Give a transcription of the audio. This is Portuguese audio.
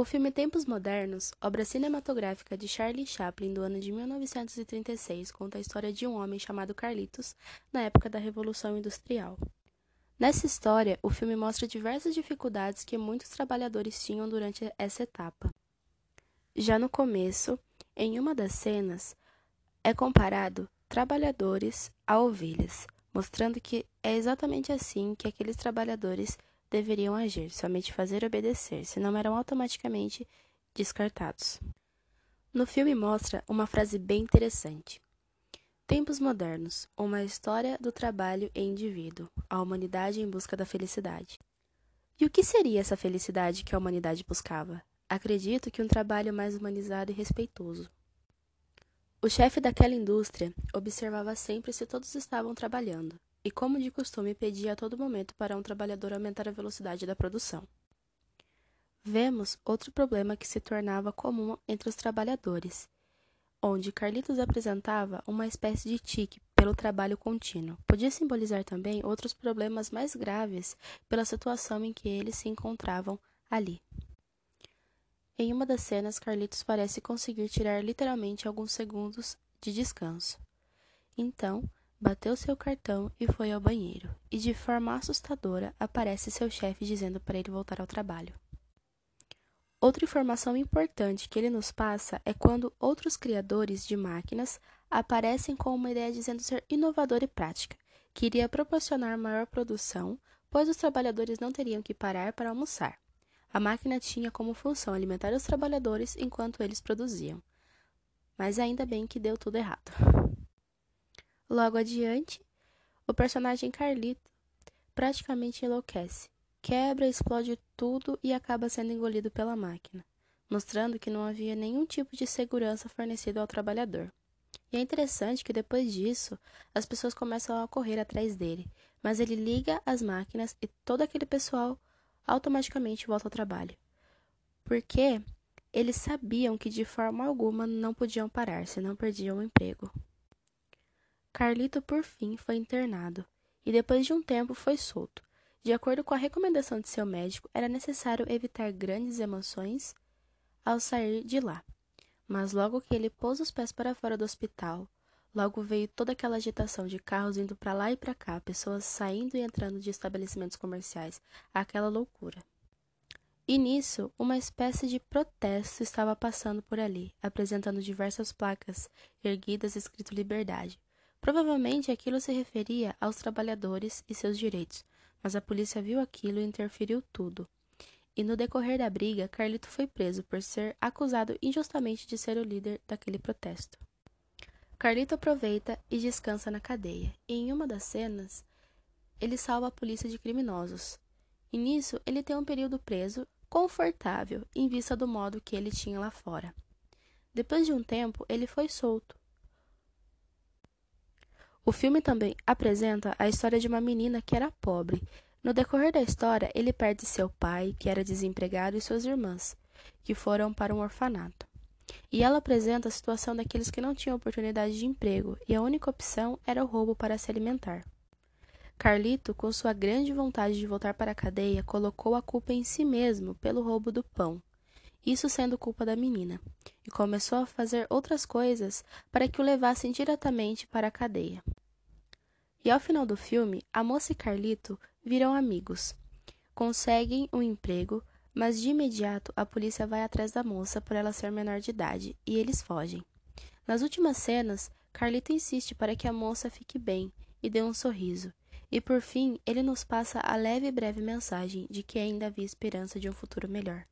O filme Tempos Modernos, obra cinematográfica de Charlie Chaplin do ano de 1936, conta a história de um homem chamado Carlitos na época da Revolução Industrial. Nessa história, o filme mostra diversas dificuldades que muitos trabalhadores tinham durante essa etapa. Já no começo, em uma das cenas, é comparado trabalhadores a ovelhas, mostrando que é exatamente assim que aqueles trabalhadores deveriam agir, somente fazer obedecer, senão eram automaticamente descartados. No filme mostra uma frase bem interessante. Tempos modernos, uma história do trabalho em indivíduo, a humanidade em busca da felicidade. E o que seria essa felicidade que a humanidade buscava? Acredito que um trabalho mais humanizado e respeitoso. O chefe daquela indústria observava sempre se todos estavam trabalhando, e, como de costume, pedia a todo momento para um trabalhador aumentar a velocidade da produção. Vemos outro problema que se tornava comum entre os trabalhadores, onde Carlitos apresentava uma espécie de tique pelo trabalho contínuo. Podia simbolizar também outros problemas mais graves pela situação em que eles se encontravam ali. Em uma das cenas, Carlitos parece conseguir tirar literalmente alguns segundos de descanso. Então, bateu seu cartão e foi ao banheiro, e de forma assustadora aparece seu chefe dizendo para ele voltar ao trabalho. Outra informação importante que ele nos passa é quando outros criadores de máquinas aparecem com uma ideia dizendo ser inovadora e prática, que iria proporcionar maior produção, pois os trabalhadores não teriam que parar para almoçar. A máquina tinha como função alimentar os trabalhadores enquanto eles produziam. Mas ainda bem que deu tudo errado. Logo adiante, o personagem Carlito praticamente enlouquece, quebra, explode tudo e acaba sendo engolido pela máquina, mostrando que não havia nenhum tipo de segurança fornecido ao trabalhador. E é interessante que depois disso, as pessoas começam a correr atrás dele, mas ele liga as máquinas e todo aquele pessoal automaticamente volta ao trabalho. Porque eles sabiam que de forma alguma não podiam parar, senão perdiam o emprego. Carlito, por fim, foi internado e depois de um tempo foi solto. De acordo com a recomendação de seu médico, era necessário evitar grandes emoções ao sair de lá. Mas logo que ele pôs os pés para fora do hospital, logo veio toda aquela agitação de carros indo para lá e para cá, pessoas saindo e entrando de estabelecimentos comerciais, aquela loucura. E nisso, uma espécie de protesto estava passando por ali, apresentando diversas placas erguidas escrito liberdade. Provavelmente aquilo se referia aos trabalhadores e seus direitos, mas a polícia viu aquilo e interferiu tudo. E no decorrer da briga, Carlito foi preso por ser acusado injustamente de ser o líder daquele protesto. Carlito aproveita e descansa na cadeia, e em uma das cenas, ele salva a polícia de criminosos. E nisso, ele tem um período preso confortável em vista do modo que ele tinha lá fora. Depois de um tempo, ele foi solto, o filme também apresenta a história de uma menina que era pobre. No decorrer da história, ele perde seu pai, que era desempregado, e suas irmãs, que foram para um orfanato. E ela apresenta a situação daqueles que não tinham oportunidade de emprego e a única opção era o roubo para se alimentar. Carlito, com sua grande vontade de voltar para a cadeia, colocou a culpa em si mesmo pelo roubo do pão, isso sendo culpa da menina, e começou a fazer outras coisas para que o levassem diretamente para a cadeia. E ao final do filme, a moça e Carlito viram amigos. Conseguem um emprego, mas de imediato a polícia vai atrás da moça por ela ser menor de idade e eles fogem. Nas últimas cenas, Carlito insiste para que a moça fique bem e dê um sorriso. E por fim, ele nos passa a leve e breve mensagem de que ainda havia esperança de um futuro melhor.